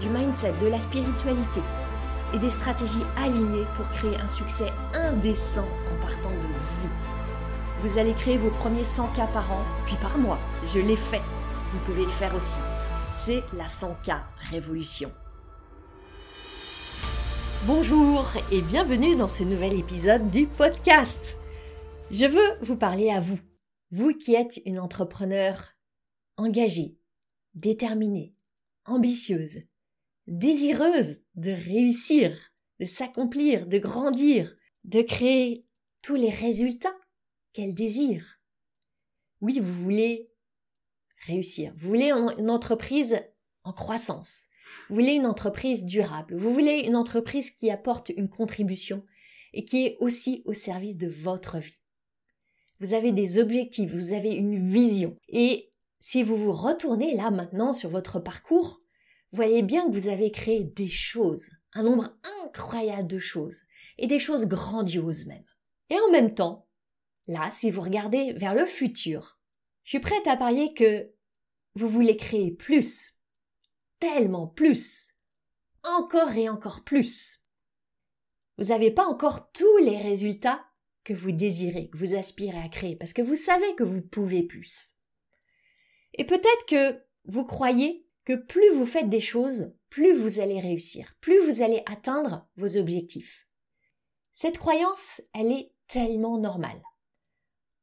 du mindset, de la spiritualité et des stratégies alignées pour créer un succès indécent en partant de vous. Vous allez créer vos premiers 100 k par an, puis par mois. Je l'ai fait. Vous pouvez le faire aussi. C'est la 100K Révolution. Bonjour et bienvenue dans ce nouvel épisode du podcast. Je veux vous parler à vous, vous qui êtes une entrepreneur engagée, déterminée, ambitieuse, désireuse de réussir, de s'accomplir, de grandir, de créer tous les résultats qu'elle désire. Oui, vous voulez réussir, vous voulez une entreprise en croissance, vous voulez une entreprise durable, vous voulez une entreprise qui apporte une contribution et qui est aussi au service de votre vie. Vous avez des objectifs, vous avez une vision et si vous vous retournez là maintenant sur votre parcours, voyez bien que vous avez créé des choses, un nombre incroyable de choses, et des choses grandioses même. Et en même temps, là, si vous regardez vers le futur, je suis prête à parier que vous voulez créer plus, tellement plus, encore et encore plus. Vous n'avez pas encore tous les résultats que vous désirez, que vous aspirez à créer, parce que vous savez que vous pouvez plus. Et peut-être que vous croyez que plus vous faites des choses, plus vous allez réussir, plus vous allez atteindre vos objectifs. Cette croyance, elle est tellement normale.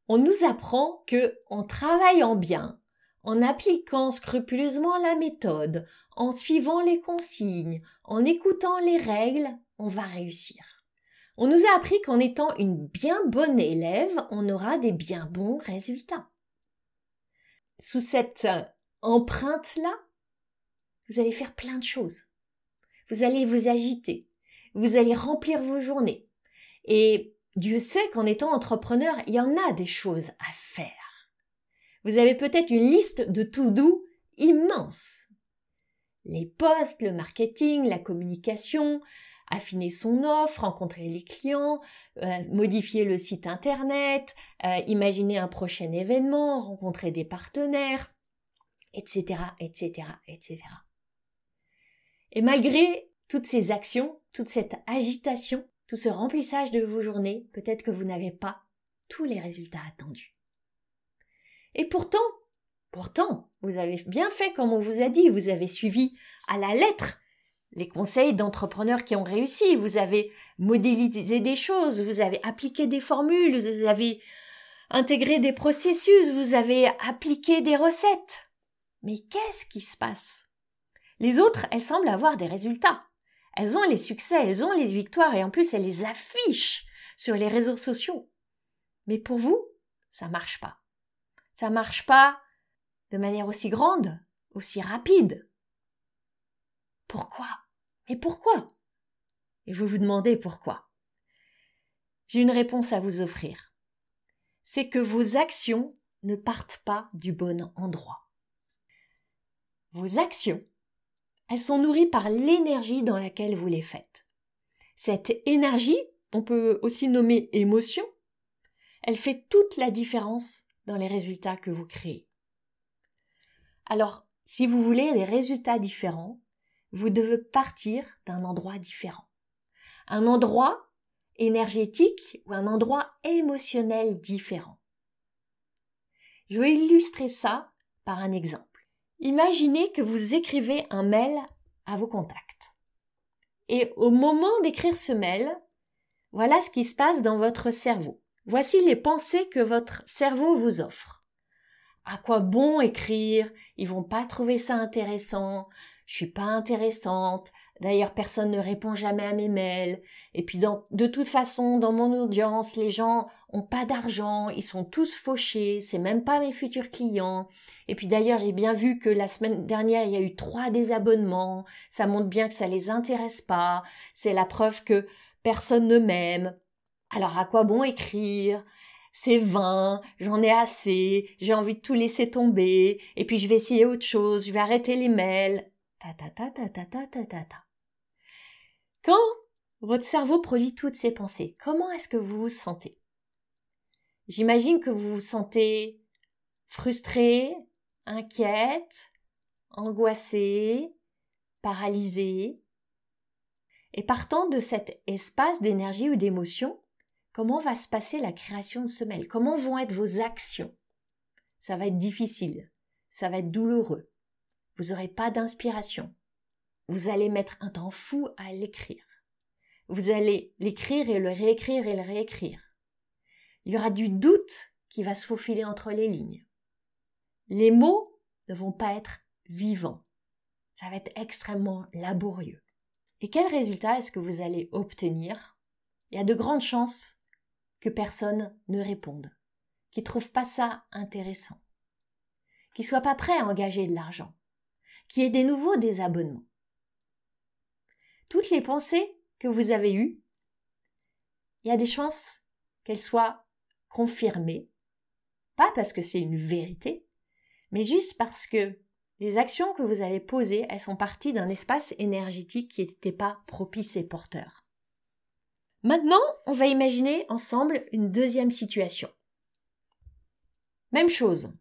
On nous apprend que, en travaillant bien, en appliquant scrupuleusement la méthode, en suivant les consignes, en écoutant les règles, on va réussir. On nous a appris qu'en étant une bien bonne élève, on aura des bien bons résultats sous cette euh, empreinte-là, vous allez faire plein de choses. Vous allez vous agiter. Vous allez remplir vos journées. Et Dieu sait qu'en étant entrepreneur, il y en a des choses à faire. Vous avez peut-être une liste de tout doux immense. Les postes, le marketing, la communication, affiner son offre, rencontrer les clients, euh, modifier le site internet, euh, imaginer un prochain événement, rencontrer des partenaires, etc., etc., etc. Et malgré toutes ces actions, toute cette agitation, tout ce remplissage de vos journées, peut-être que vous n'avez pas tous les résultats attendus. Et pourtant, pourtant, vous avez bien fait comme on vous a dit, vous avez suivi à la lettre les conseils d'entrepreneurs qui ont réussi. Vous avez modélisé des choses, vous avez appliqué des formules, vous avez intégré des processus, vous avez appliqué des recettes. Mais qu'est-ce qui se passe? Les autres, elles semblent avoir des résultats. Elles ont les succès, elles ont les victoires et en plus elles les affichent sur les réseaux sociaux. Mais pour vous, ça marche pas. Ça marche pas de manière aussi grande, aussi rapide. Pourquoi? Mais pourquoi? Et vous vous demandez pourquoi. J'ai une réponse à vous offrir. C'est que vos actions ne partent pas du bon endroit. Vos actions, elles sont nourries par l'énergie dans laquelle vous les faites. Cette énergie, on peut aussi nommer émotion, elle fait toute la différence dans les résultats que vous créez. Alors, si vous voulez des résultats différents, vous devez partir d'un endroit différent. Un endroit énergétique ou un endroit émotionnel différent. Je vais illustrer ça par un exemple. Imaginez que vous écrivez un mail à vos contacts. Et au moment d'écrire ce mail, voilà ce qui se passe dans votre cerveau. Voici les pensées que votre cerveau vous offre. À quoi bon écrire? Ils vont pas trouver ça intéressant je suis pas intéressante, d'ailleurs personne ne répond jamais à mes mails, et puis de toute façon, dans mon audience, les gens ont pas d'argent, ils sont tous fauchés, c'est même pas mes futurs clients. Et puis d'ailleurs, j'ai bien vu que la semaine dernière, il y a eu trois désabonnements. Ça montre bien que ça les intéresse pas. C'est la preuve que personne ne m'aime. Alors à quoi bon écrire? C'est vain, j'en ai assez, j'ai envie de tout laisser tomber, et puis je vais essayer autre chose, je vais arrêter les mails. Ta ta ta ta ta ta ta ta ta. Quand votre cerveau produit toutes ces pensées, comment est-ce que vous vous sentez? J'imagine que vous vous sentez frustré, inquiète, angoissé, paralysé. Et partant de cet espace d'énergie ou d'émotion, comment va se passer la création de mail Comment vont être vos actions? Ça va être difficile, ça va être douloureux. Vous n'aurez pas d'inspiration. Vous allez mettre un temps fou à l'écrire. Vous allez l'écrire et le réécrire et le réécrire. Il y aura du doute qui va se faufiler entre les lignes. Les mots ne vont pas être vivants. Ça va être extrêmement laborieux. Et quel résultat est-ce que vous allez obtenir? Il y a de grandes chances que personne ne réponde, qui ne trouve pas ça intéressant, qui soit pas prêt à engager de l'argent, qui ait des nouveaux désabonnements. Toutes les pensées que vous avez eues, il y a des chances qu'elles soient confirmée, pas parce que c'est une vérité, mais juste parce que les actions que vous avez posées, elles sont parties d'un espace énergétique qui n'était pas propice et porteur. Maintenant, on va imaginer ensemble une deuxième situation. Même chose.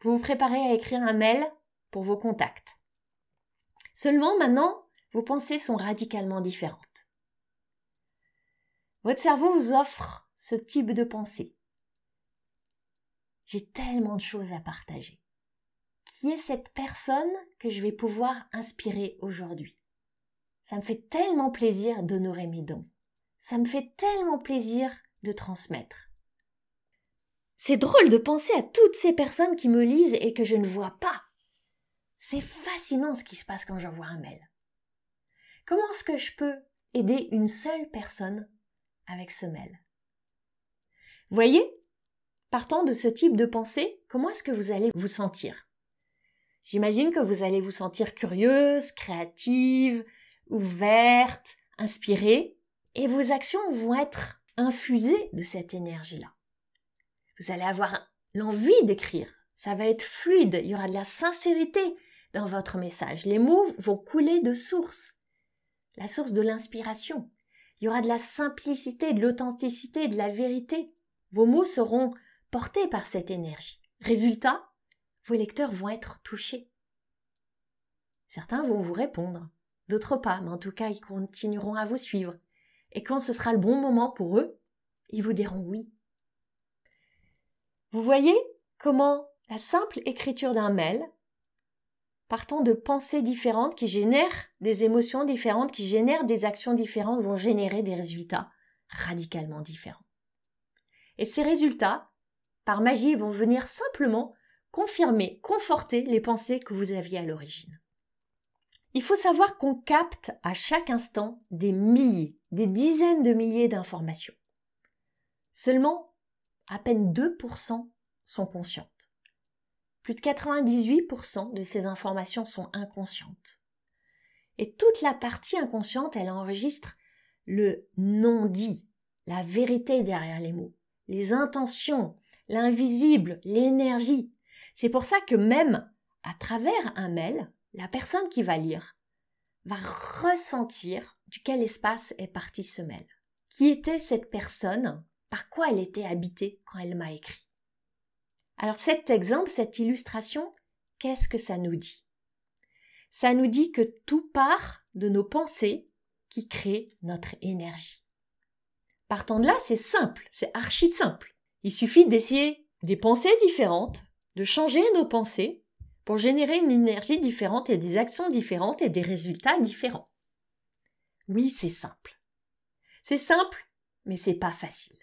Vous vous préparez à écrire un mail pour vos contacts. Seulement maintenant, vos pensées sont radicalement différentes. Votre cerveau vous offre ce type de pensée. J'ai tellement de choses à partager. Qui est cette personne que je vais pouvoir inspirer aujourd'hui? Ça me fait tellement plaisir d'honorer mes dons. Ça me fait tellement plaisir de transmettre. C'est drôle de penser à toutes ces personnes qui me lisent et que je ne vois pas. C'est fascinant ce qui se passe quand j'envoie un mail. Comment est-ce que je peux aider une seule personne avec ce mail? Voyez Partant de ce type de pensée, comment est-ce que vous allez vous sentir? J'imagine que vous allez vous sentir curieuse, créative, ouverte, inspirée, et vos actions vont être infusées de cette énergie-là. Vous allez avoir l'envie d'écrire, ça va être fluide, il y aura de la sincérité dans votre message, les mots vont couler de source, la source de l'inspiration. Il y aura de la simplicité, de l'authenticité, de la vérité. Vos mots seront portés par cette énergie. Résultat, vos lecteurs vont être touchés. Certains vont vous répondre, d'autres pas, mais en tout cas, ils continueront à vous suivre. Et quand ce sera le bon moment pour eux, ils vous diront oui. Vous voyez comment la simple écriture d'un mail, partant de pensées différentes qui génèrent des émotions différentes, qui génèrent des actions différentes, vont générer des résultats radicalement différents. Et ces résultats, par magie, vont venir simplement confirmer, conforter les pensées que vous aviez à l'origine. Il faut savoir qu'on capte à chaque instant des milliers, des dizaines de milliers d'informations. Seulement, à peine 2% sont conscientes. Plus de 98% de ces informations sont inconscientes. Et toute la partie inconsciente, elle enregistre le non-dit, la vérité derrière les mots les intentions, l'invisible, l'énergie. C'est pour ça que même à travers un mail, la personne qui va lire va ressentir duquel espace est parti ce mail. Qui était cette personne? Par quoi elle était habitée quand elle m'a écrit? Alors cet exemple, cette illustration, qu'est-ce que ça nous dit? Ça nous dit que tout part de nos pensées qui créent notre énergie. Partant de là, c'est simple, c'est archi simple. Il suffit d'essayer des pensées différentes, de changer nos pensées pour générer une énergie différente et des actions différentes et des résultats différents. Oui, c'est simple. C'est simple, mais c'est pas facile.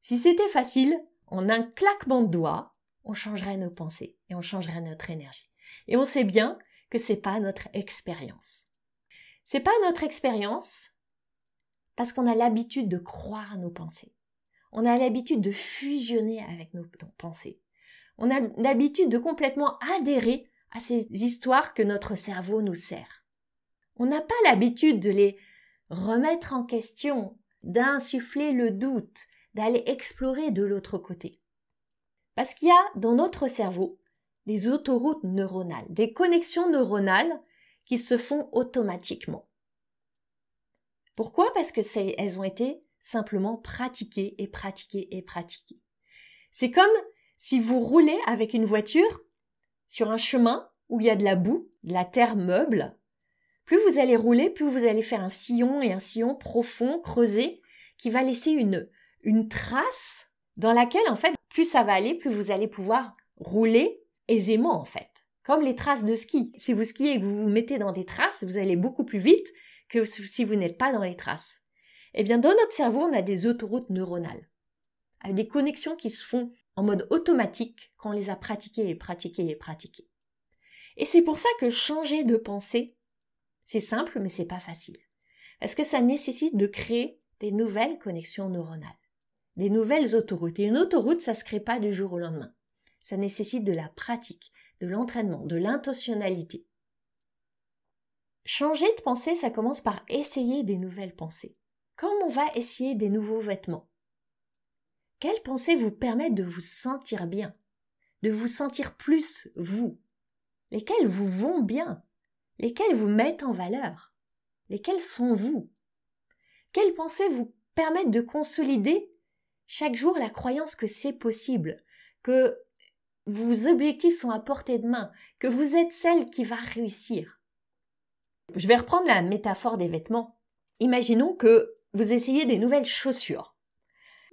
Si c'était facile, en un claquement de doigts, on changerait nos pensées et on changerait notre énergie. Et on sait bien que c'est pas notre expérience. C'est pas notre expérience parce qu'on a l'habitude de croire nos pensées. On a l'habitude de fusionner avec nos pensées. On a l'habitude de complètement adhérer à ces histoires que notre cerveau nous sert. On n'a pas l'habitude de les remettre en question, d'insuffler le doute, d'aller explorer de l'autre côté. Parce qu'il y a dans notre cerveau des autoroutes neuronales, des connexions neuronales qui se font automatiquement. Pourquoi? Parce que elles ont été simplement pratiquées et pratiquées et pratiquées. C'est comme si vous roulez avec une voiture sur un chemin où il y a de la boue, de la terre meuble. Plus vous allez rouler, plus vous allez faire un sillon et un sillon profond, creusé, qui va laisser une, une trace dans laquelle, en fait, plus ça va aller, plus vous allez pouvoir rouler aisément, en fait. Comme les traces de ski. Si vous skiez et que vous vous mettez dans des traces, vous allez beaucoup plus vite que si vous n'êtes pas dans les traces. Eh bien, dans notre cerveau, on a des autoroutes neuronales. Avec des connexions qui se font en mode automatique quand on les a pratiquées et pratiquées et pratiquées. Et c'est pour ça que changer de pensée, c'est simple, mais c'est pas facile. Parce que ça nécessite de créer des nouvelles connexions neuronales, des nouvelles autoroutes. Et une autoroute, ça se crée pas du jour au lendemain. Ça nécessite de la pratique, de l'entraînement, de l'intentionnalité. Changer de pensée, ça commence par essayer des nouvelles pensées. Comme on va essayer des nouveaux vêtements. Quelles pensées vous permettent de vous sentir bien, de vous sentir plus vous? Lesquelles vous vont bien? Lesquelles vous mettent en valeur? Lesquelles sont vous? Quelles pensées vous permettent de consolider chaque jour la croyance que c'est possible, que vos objectifs sont à portée de main, que vous êtes celle qui va réussir? Je vais reprendre la métaphore des vêtements. Imaginons que vous essayez des nouvelles chaussures.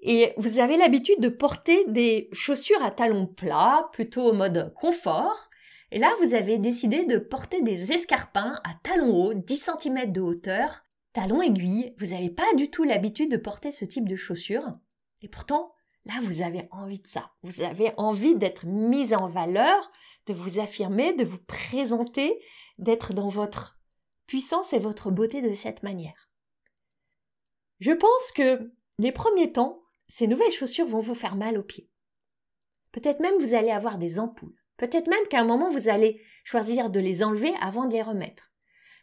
Et vous avez l'habitude de porter des chaussures à talons plats, plutôt au mode confort. Et là, vous avez décidé de porter des escarpins à talons hauts, 10 cm de hauteur, talons aiguilles. Vous n'avez pas du tout l'habitude de porter ce type de chaussures. Et pourtant, là, vous avez envie de ça. Vous avez envie d'être mise en valeur, de vous affirmer, de vous présenter, d'être dans votre puissance et votre beauté de cette manière. Je pense que les premiers temps, ces nouvelles chaussures vont vous faire mal aux pieds. Peut-être même vous allez avoir des ampoules. Peut-être même qu'à un moment vous allez choisir de les enlever avant de les remettre.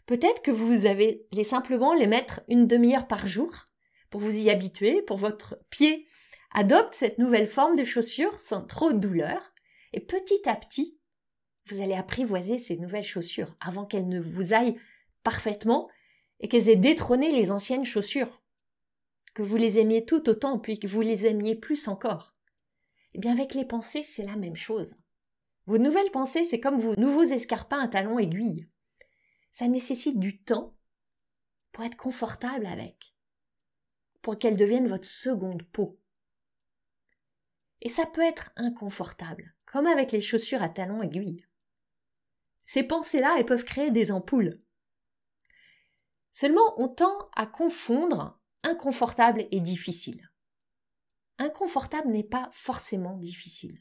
Peut-être que vous allez simplement les mettre une demi-heure par jour pour vous y habituer, pour votre pied adopte cette nouvelle forme de chaussures sans trop de douleur. Et petit à petit, vous allez apprivoiser ces nouvelles chaussures avant qu'elles ne vous aillent parfaitement et qu'elles aient détrôné les anciennes chaussures que vous les aimiez tout autant, puis que vous les aimiez plus encore. Eh bien, avec les pensées, c'est la même chose. Vos nouvelles pensées, c'est comme vos nouveaux escarpins à talons aiguilles. Ça nécessite du temps pour être confortable avec, pour qu'elles deviennent votre seconde peau. Et ça peut être inconfortable, comme avec les chaussures à talons aiguilles. Ces pensées-là, elles peuvent créer des ampoules. Seulement, on tend à confondre inconfortable et difficile. Inconfortable n'est pas forcément difficile.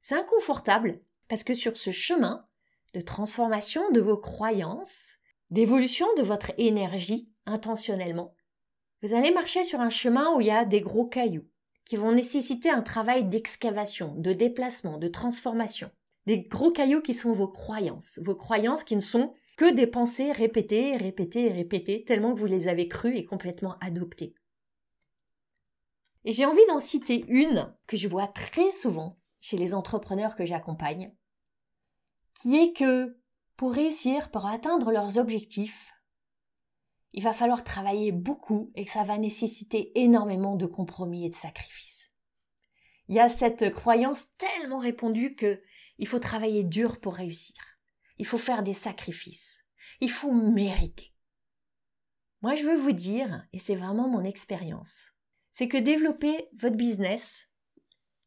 C'est inconfortable parce que sur ce chemin de transformation de vos croyances, d'évolution de votre énergie intentionnellement, vous allez marcher sur un chemin où il y a des gros cailloux qui vont nécessiter un travail d'excavation, de déplacement, de transformation. Des gros cailloux qui sont vos croyances, vos croyances qui ne sont que des pensées répétées, répétées répétées, tellement que vous les avez crues et complètement adoptées. Et j'ai envie d'en citer une que je vois très souvent chez les entrepreneurs que j'accompagne, qui est que pour réussir, pour atteindre leurs objectifs, il va falloir travailler beaucoup et que ça va nécessiter énormément de compromis et de sacrifices. Il y a cette croyance tellement répandue que il faut travailler dur pour réussir. Il faut faire des sacrifices. Il faut mériter. Moi, je veux vous dire, et c'est vraiment mon expérience, c'est que développer votre business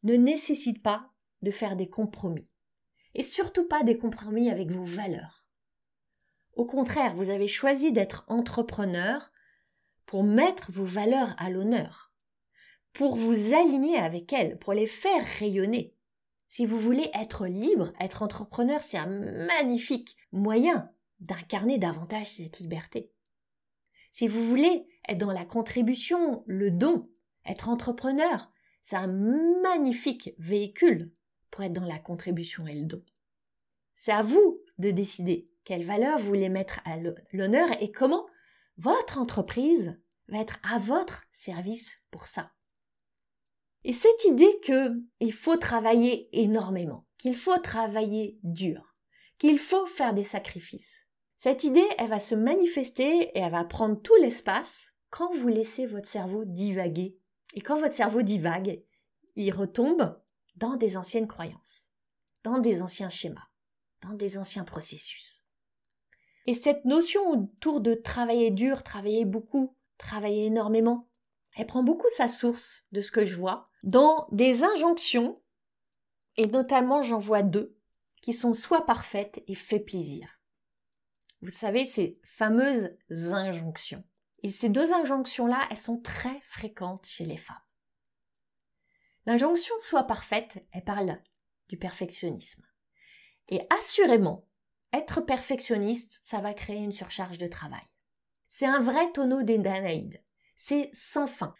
ne nécessite pas de faire des compromis. Et surtout pas des compromis avec vos valeurs. Au contraire, vous avez choisi d'être entrepreneur pour mettre vos valeurs à l'honneur, pour vous aligner avec elles, pour les faire rayonner. Si vous voulez être libre, être entrepreneur, c'est un magnifique moyen d'incarner davantage cette liberté. Si vous voulez être dans la contribution, le don, Être entrepreneur, c'est un magnifique véhicule pour être dans la contribution et le don. C'est à vous de décider quelles valeurs vous voulez mettre à l'honneur et comment votre entreprise va être à votre service pour ça. Et cette idée qu'il faut travailler énormément, qu'il faut travailler dur, qu'il faut faire des sacrifices. Cette idée, elle va se manifester et elle va prendre tout l'espace quand vous laissez votre cerveau divaguer. Et quand votre cerveau divague, il retombe dans des anciennes croyances, dans des anciens schémas, dans des anciens processus. Et cette notion autour de travailler dur, travailler beaucoup, travailler énormément, elle prend beaucoup sa source de ce que je vois dans des injonctions, et notamment j'en vois deux, qui sont soit parfaites et fait plaisir. Vous savez, ces fameuses injonctions. Et ces deux injonctions-là, elles sont très fréquentes chez les femmes. L'injonction soit parfaite, elle parle du perfectionnisme. Et assurément, être perfectionniste, ça va créer une surcharge de travail. C'est un vrai tonneau des Danaïdes. C'est sans fin.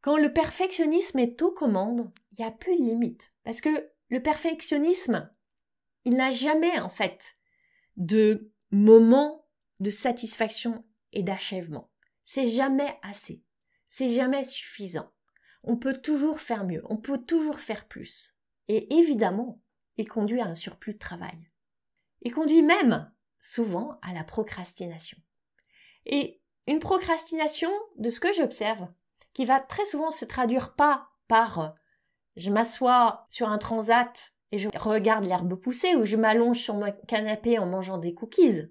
Quand le perfectionnisme est aux commandes, il n'y a plus de limite. Parce que le perfectionnisme, il n'a jamais, en fait, de moment de satisfaction et d'achèvement. C'est jamais assez. C'est jamais suffisant. On peut toujours faire mieux. On peut toujours faire plus. Et évidemment, il conduit à un surplus de travail. Il conduit même, souvent, à la procrastination. Et une procrastination, de ce que j'observe, qui va très souvent se traduire pas par euh, je m'assois sur un transat et je regarde l'herbe pousser ou je m'allonge sur mon canapé en mangeant des cookies.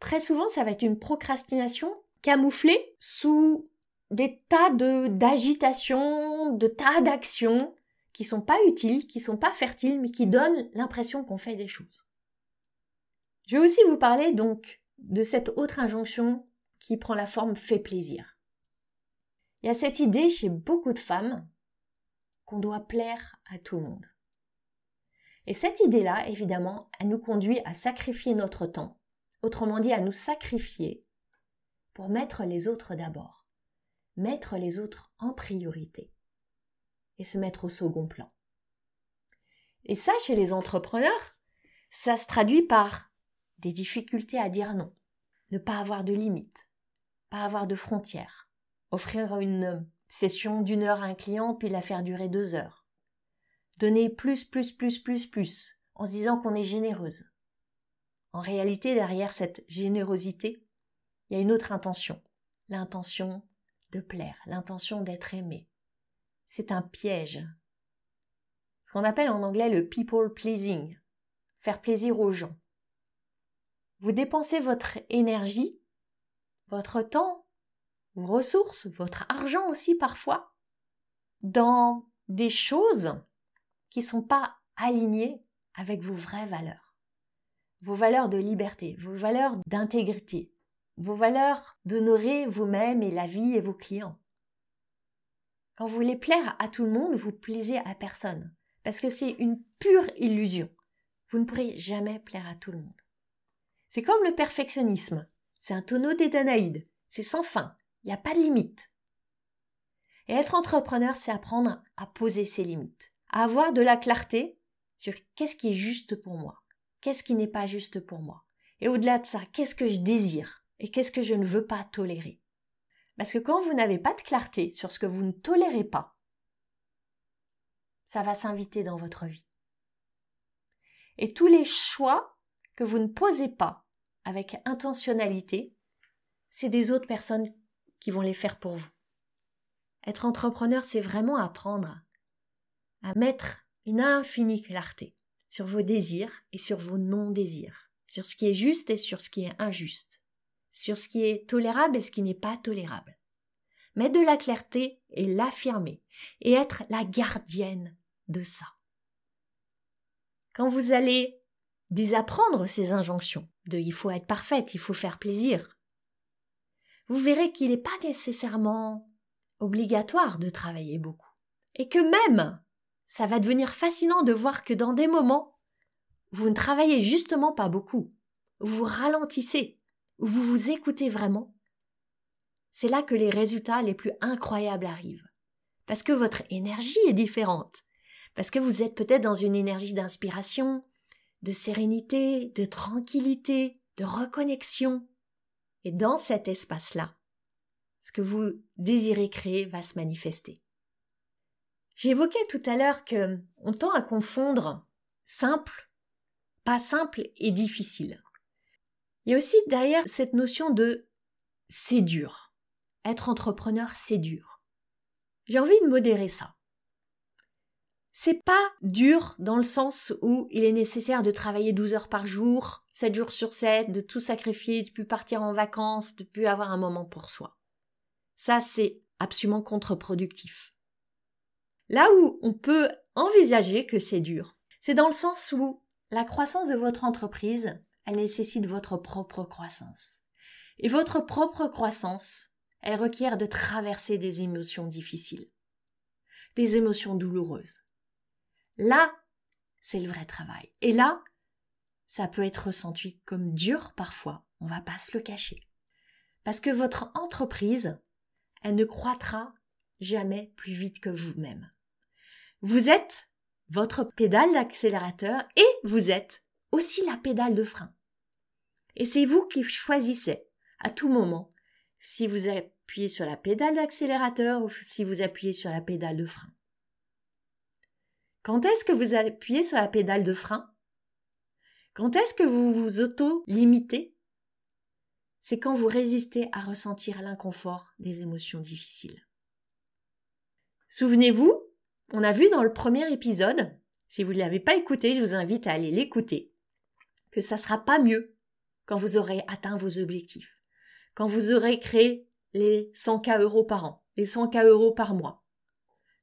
Très souvent, ça va être une procrastination camouflée sous des tas de d'agitation, de tas d'actions qui sont pas utiles, qui sont pas fertiles, mais qui donnent l'impression qu'on fait des choses. Je vais aussi vous parler donc de cette autre injonction qui prend la forme fait plaisir. Il y a cette idée chez beaucoup de femmes qu'on doit plaire à tout le monde. Et cette idée-là, évidemment, elle nous conduit à sacrifier notre temps, autrement dit à nous sacrifier pour mettre les autres d'abord, mettre les autres en priorité et se mettre au second plan. Et ça, chez les entrepreneurs, ça se traduit par des difficultés à dire non, ne pas avoir de limites, pas avoir de frontières, offrir une session d'une heure à un client puis la faire durer deux heures, donner plus, plus, plus, plus, plus, en se disant qu'on est généreuse. En réalité, derrière cette générosité, il y a une autre intention, l'intention de plaire, l'intention d'être aimé. C'est un piège. Ce qu'on appelle en anglais le people pleasing, faire plaisir aux gens. Vous dépensez votre énergie, votre temps, ressources, votre argent aussi parfois, dans des choses qui ne sont pas alignées avec vos vraies valeurs. Vos valeurs de liberté, vos valeurs d'intégrité, vos valeurs d'honorer vous-même et la vie et vos clients. Quand vous voulez plaire à tout le monde, vous plaisez à personne, parce que c'est une pure illusion. Vous ne pourrez jamais plaire à tout le monde. C'est comme le perfectionnisme. C'est un tonneau des. C'est sans fin. Il n'y a pas de limite. Et être entrepreneur, c'est apprendre à poser ses limites, à avoir de la clarté sur qu'est-ce qui est juste pour moi, qu'est-ce qui n'est pas juste pour moi. Et au-delà de ça, qu'est-ce que je désire et qu'est-ce que je ne veux pas tolérer. Parce que quand vous n'avez pas de clarté sur ce que vous ne tolérez pas, ça va s'inviter dans votre vie. Et tous les choix que vous ne posez pas avec intentionnalité, c'est des autres personnes qui vont les faire pour vous. Être entrepreneur, c'est vraiment apprendre à mettre une infinie clarté sur vos désirs et sur vos non-désirs, sur ce qui est juste et sur ce qui est injuste, sur ce qui est tolérable et ce qui n'est pas tolérable. Mettre de la clarté et l'affirmer, et être la gardienne de ça. Quand vous allez désapprendre ces injonctions de il faut être parfaite, il faut faire plaisir, vous verrez qu'il n'est pas nécessairement obligatoire de travailler beaucoup. Et que même, ça va devenir fascinant de voir que dans des moments, vous ne travaillez justement pas beaucoup, vous ralentissez, vous vous écoutez vraiment. C'est là que les résultats les plus incroyables arrivent. Parce que votre énergie est différente. Parce que vous êtes peut-être dans une énergie d'inspiration, de sérénité, de tranquillité, de reconnexion. Et dans cet espace-là, ce que vous désirez créer va se manifester. J'évoquais tout à l'heure que on tend à confondre simple, pas simple et difficile. Il y a aussi derrière cette notion de c'est dur. Être entrepreneur, c'est dur. J'ai envie de modérer ça. C'est pas dur dans le sens où il est nécessaire de travailler 12 heures par jour, 7 jours sur 7, de tout sacrifier, de plus partir en vacances, de plus avoir un moment pour soi. Ça, c'est absolument contre-productif. Là où on peut envisager que c'est dur, c'est dans le sens où la croissance de votre entreprise, elle nécessite votre propre croissance. Et votre propre croissance, elle requiert de traverser des émotions difficiles, des émotions douloureuses. Là, c'est le vrai travail. Et là, ça peut être ressenti comme dur parfois, on va pas se le cacher. Parce que votre entreprise, elle ne croîtra jamais plus vite que vous-même. Vous êtes votre pédale d'accélérateur et vous êtes aussi la pédale de frein. Et c'est vous qui choisissez à tout moment si vous appuyez sur la pédale d'accélérateur ou si vous appuyez sur la pédale de frein. Quand est-ce que vous appuyez sur la pédale de frein? Quand est-ce que vous vous auto-limitez? C'est quand vous résistez à ressentir l'inconfort des émotions difficiles. Souvenez-vous, on a vu dans le premier épisode, si vous ne l'avez pas écouté, je vous invite à aller l'écouter, que ça sera pas mieux quand vous aurez atteint vos objectifs, quand vous aurez créé les 100K euros par an, les 100K euros par mois,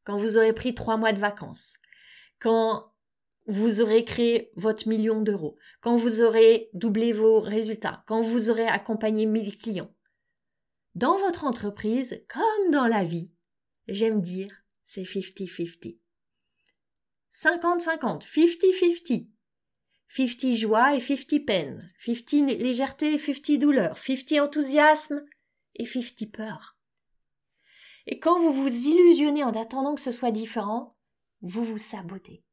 quand vous aurez pris trois mois de vacances, quand vous aurez créé votre million d'euros, quand vous aurez doublé vos résultats, quand vous aurez accompagné 1000 clients. Dans votre entreprise, comme dans la vie, j'aime dire, c'est 50-50. 50-50, 50-50. 50 joie et 50 peine, 50 légèreté et 50 douleur, 50 enthousiasme et 50 peur. Et quand vous vous illusionnez en attendant que ce soit différent, vous vous sabotez.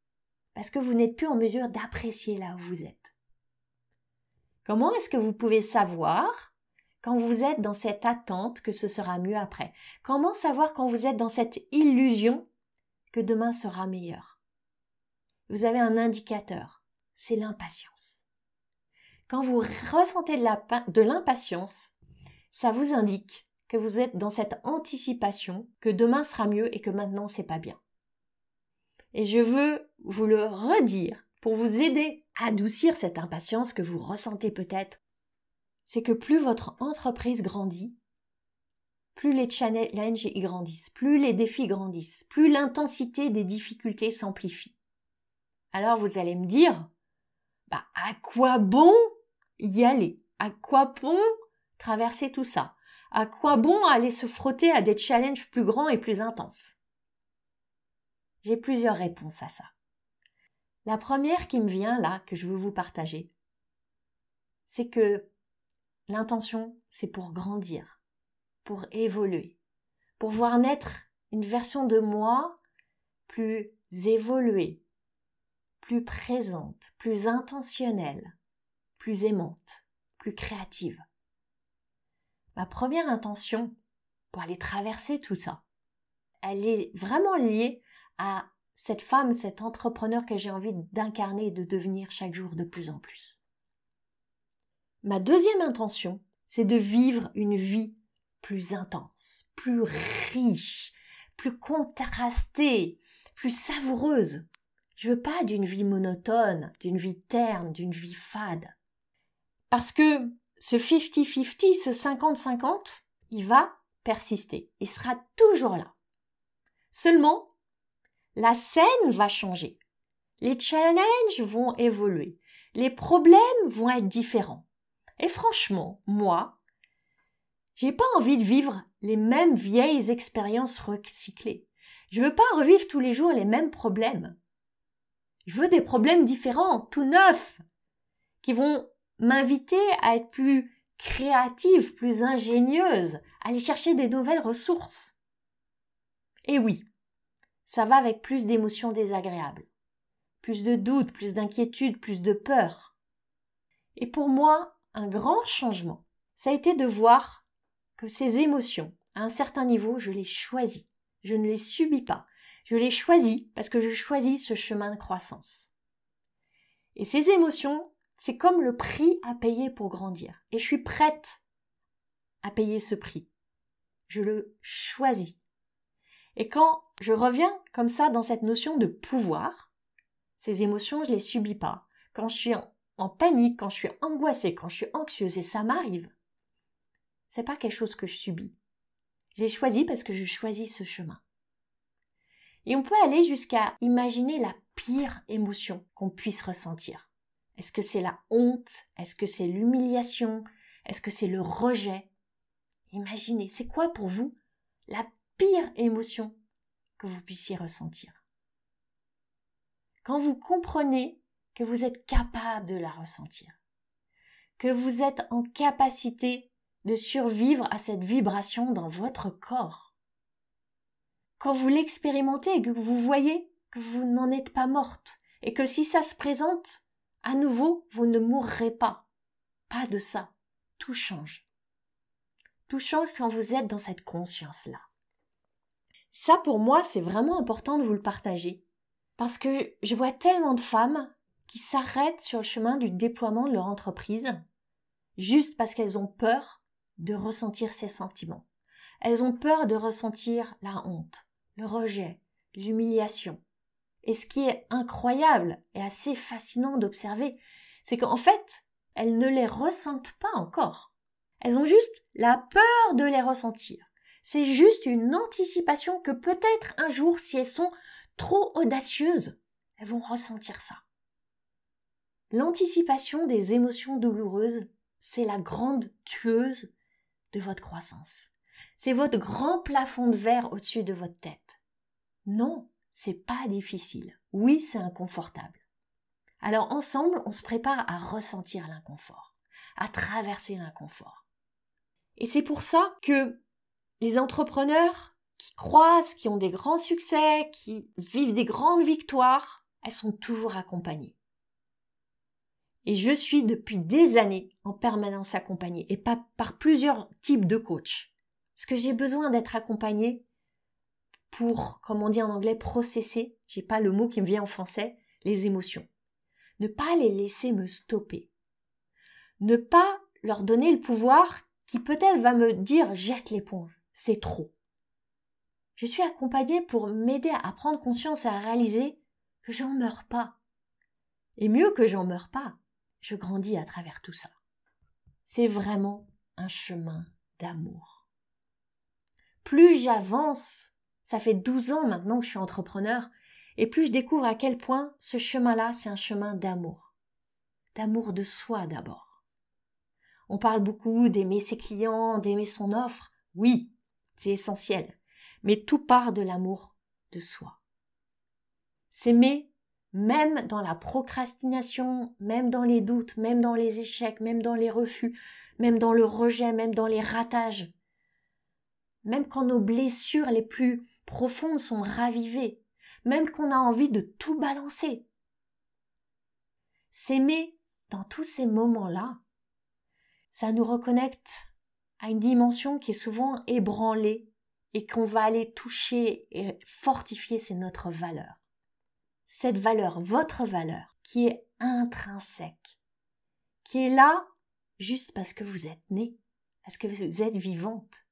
Parce que vous n'êtes plus en mesure d'apprécier là où vous êtes. Comment est-ce que vous pouvez savoir quand vous êtes dans cette attente que ce sera mieux après? Comment savoir quand vous êtes dans cette illusion que demain sera meilleur? Vous avez un indicateur, c'est l'impatience. Quand vous ressentez de l'impatience, ça vous indique que vous êtes dans cette anticipation que demain sera mieux et que maintenant c'est pas bien. Et je veux vous le redire pour vous aider à adoucir cette impatience que vous ressentez peut-être. C'est que plus votre entreprise grandit, plus les challenges y grandissent, plus les défis grandissent, plus l'intensité des difficultés s'amplifie. Alors vous allez me dire, bah, à quoi bon y aller? À quoi bon traverser tout ça? À quoi bon aller se frotter à des challenges plus grands et plus intenses? J'ai plusieurs réponses à ça. La première qui me vient là, que je veux vous partager, c'est que l'intention, c'est pour grandir, pour évoluer, pour voir naître une version de moi plus évoluée, plus présente, plus intentionnelle, plus aimante, plus créative. Ma première intention pour aller traverser tout ça, elle est vraiment liée à cette femme, cet entrepreneur que j'ai envie d'incarner et de devenir chaque jour de plus en plus. Ma deuxième intention, c'est de vivre une vie plus intense, plus riche, plus contrastée, plus savoureuse. Je veux pas d'une vie monotone, d'une vie terne, d'une vie fade. Parce que ce 50-50, ce 50-50, il va persister. Il sera toujours là. Seulement, la scène va changer. Les challenges vont évoluer. Les problèmes vont être différents. Et franchement, moi, j'ai pas envie de vivre les mêmes vieilles expériences recyclées. Je veux pas revivre tous les jours les mêmes problèmes. Je veux des problèmes différents, tout neufs, qui vont m'inviter à être plus créative, plus ingénieuse, à aller chercher des nouvelles ressources. Et oui, ça va avec plus d'émotions désagréables, plus de doutes, plus d'inquiétudes, plus de peur. Et pour moi, un grand changement, ça a été de voir que ces émotions, à un certain niveau, je les choisis. Je ne les subis pas. Je les choisis parce que je choisis ce chemin de croissance. Et ces émotions, c'est comme le prix à payer pour grandir. Et je suis prête à payer ce prix. Je le choisis. Et quand je reviens comme ça dans cette notion de pouvoir, ces émotions, je les subis pas. Quand je suis en, panique, quand je suis angoissée, quand je suis anxieuse, et ça m'arrive, c'est pas quelque chose que je subis. J'ai choisi parce que je choisis ce chemin. Et on peut aller jusqu'à imaginer la pire émotion qu'on puisse ressentir. Est-ce que c'est la honte? Est-ce que c'est l'humiliation? Est-ce que c'est le rejet? Imaginez, c'est quoi pour vous la pire émotion que vous puissiez ressentir Quand vous comprenez que vous êtes capable de la ressentir, que vous êtes en capacité de survivre à cette vibration dans votre corps, quand vous l'expérimentez et que vous voyez que vous n'en êtes pas morte, et que si ça se présente, à nouveau, vous ne mourrez pas. Pas de ça. Tout change. Tout change quand vous êtes dans cette conscience-là. Ça, pour moi, c'est vraiment important de vous le partager. Parce que je vois tellement de femmes qui s'arrêtent sur le chemin du déploiement de leur entreprise, juste parce qu'elles ont peur de ressentir ces sentiments. Elles ont peur de ressentir la honte, le rejet, l'humiliation. Et ce qui est incroyable et assez fascinant d'observer, c'est qu'en fait, elles ne les ressentent pas encore. Elles ont juste la peur de les ressentir. C'est juste une anticipation que peut-être un jour, si elles sont trop audacieuses, elles vont ressentir ça. L'anticipation des émotions douloureuses, c'est la grande tueuse de votre croissance. C'est votre grand plafond de verre au-dessus de votre tête. Non, c'est pas difficile. Oui, c'est inconfortable. Alors ensemble, on se prépare à ressentir l'inconfort, à traverser l'inconfort. Et c'est pour ça que les entrepreneurs qui croissent, qui ont des grands succès, qui vivent des grandes victoires, elles sont toujours accompagnées. Et je suis depuis des années en permanence accompagnée, et pas par plusieurs types de coachs. Parce que j'ai besoin d'être accompagnée pour, comme on dit en anglais, processer, j'ai pas le mot qui me vient en français, les émotions. Ne pas les laisser me stopper. Ne pas leur donner le pouvoir qui peut-être va me dire jette l'éponge. C'est trop. Je suis accompagnée pour m'aider à prendre conscience et à réaliser que j'en meurs pas. Et mieux que j'en meurs pas, je grandis à travers tout ça. C'est vraiment un chemin d'amour plus j'avance, ça fait 12 ans maintenant que je suis entrepreneur, et plus je découvre à quel point ce chemin-là, c'est un chemin d'amour. D'amour de soi d'abord. On parle beaucoup d'aimer ses clients, d'aimer son offre. Oui, c'est essentiel. Mais tout part de l'amour de soi. S'aimer même dans la procrastination, même dans les doutes, même dans les échecs, même dans les refus, même dans le rejet, même dans les ratages même quand nos blessures les plus profondes sont ravivées, même qu'on a envie de tout balancer. S'aimer dans tous ces moments-là, ça nous reconnecte à une dimension qui est souvent ébranlée et qu'on va aller toucher et fortifier, c'est notre valeur. Cette valeur, votre valeur, qui est intrinsèque, qui est là juste parce que vous êtes né, parce que vous êtes vivante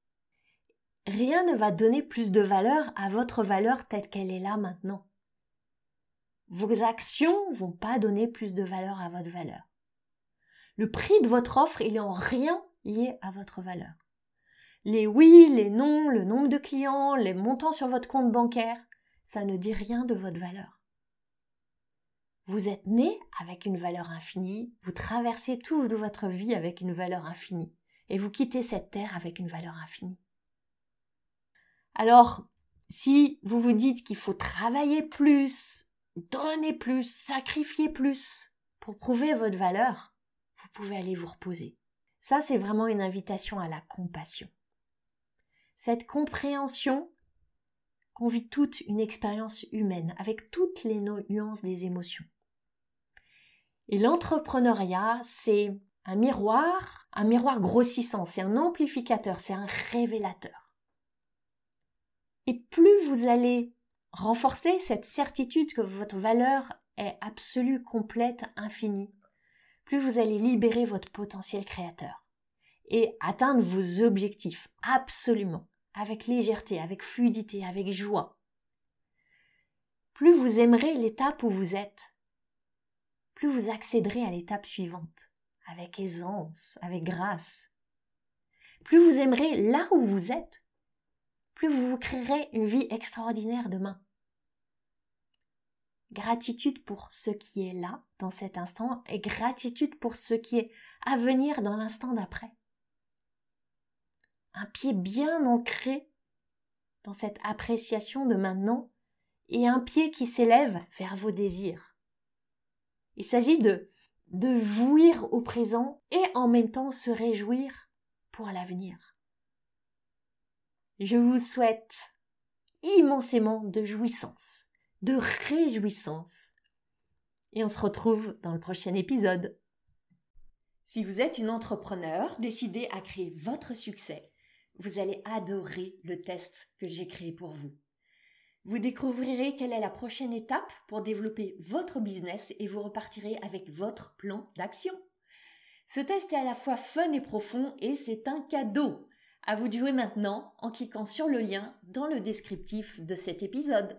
rien ne va donner plus de valeur à votre valeur telle qu'elle est là maintenant. Vos actions vont pas donner plus de valeur à votre valeur. Le prix de votre offre, il est en rien lié à votre valeur. Les oui, les non, le nombre de clients, les montants sur votre compte bancaire, ça ne dit rien de votre valeur. Vous êtes né avec une valeur infinie, vous traversez toute votre vie avec une valeur infinie, et vous quittez cette terre avec une valeur infinie. Alors, si vous vous dites qu'il faut travailler plus, donner plus, sacrifier plus pour prouver votre valeur, vous pouvez aller vous reposer. Ça, c'est vraiment une invitation à la compassion. Cette compréhension qu'on vit toute une expérience humaine avec toutes les nuances des émotions. Et l'entrepreneuriat, c'est un miroir, un miroir grossissant, c'est un amplificateur, c'est un révélateur. Et plus vous allez renforcer cette certitude que votre valeur est absolue, complète, infinie, plus vous allez libérer votre potentiel créateur et atteindre vos objectifs absolument, avec légèreté, avec fluidité, avec joie. Plus vous aimerez l'étape où vous êtes, plus vous accéderez à l'étape suivante, avec aisance, avec grâce. Plus vous aimerez là où vous êtes, plus vous vous créerez une vie extraordinaire demain. Gratitude pour ce qui est là dans cet instant et gratitude pour ce qui est à venir dans l'instant d'après. Un pied bien ancré dans cette appréciation de maintenant et un pied qui s'élève vers vos désirs. Il s'agit de, de jouir au présent et en même temps se réjouir pour l'avenir. Je vous souhaite immensément de jouissance de réjouissance. Et on se retrouve dans le prochain épisode. Si vous êtes une entrepreneur décidée à créer votre succès, vous allez adorer le test que j'ai créé pour vous. Vous découvrirez quelle est la prochaine étape pour développer votre business et vous repartirez avec votre plan d'action. Ce test est à la fois fun et profond et c'est un cadeau. À vous de jouer maintenant en cliquant sur le lien dans le descriptif de cet épisode.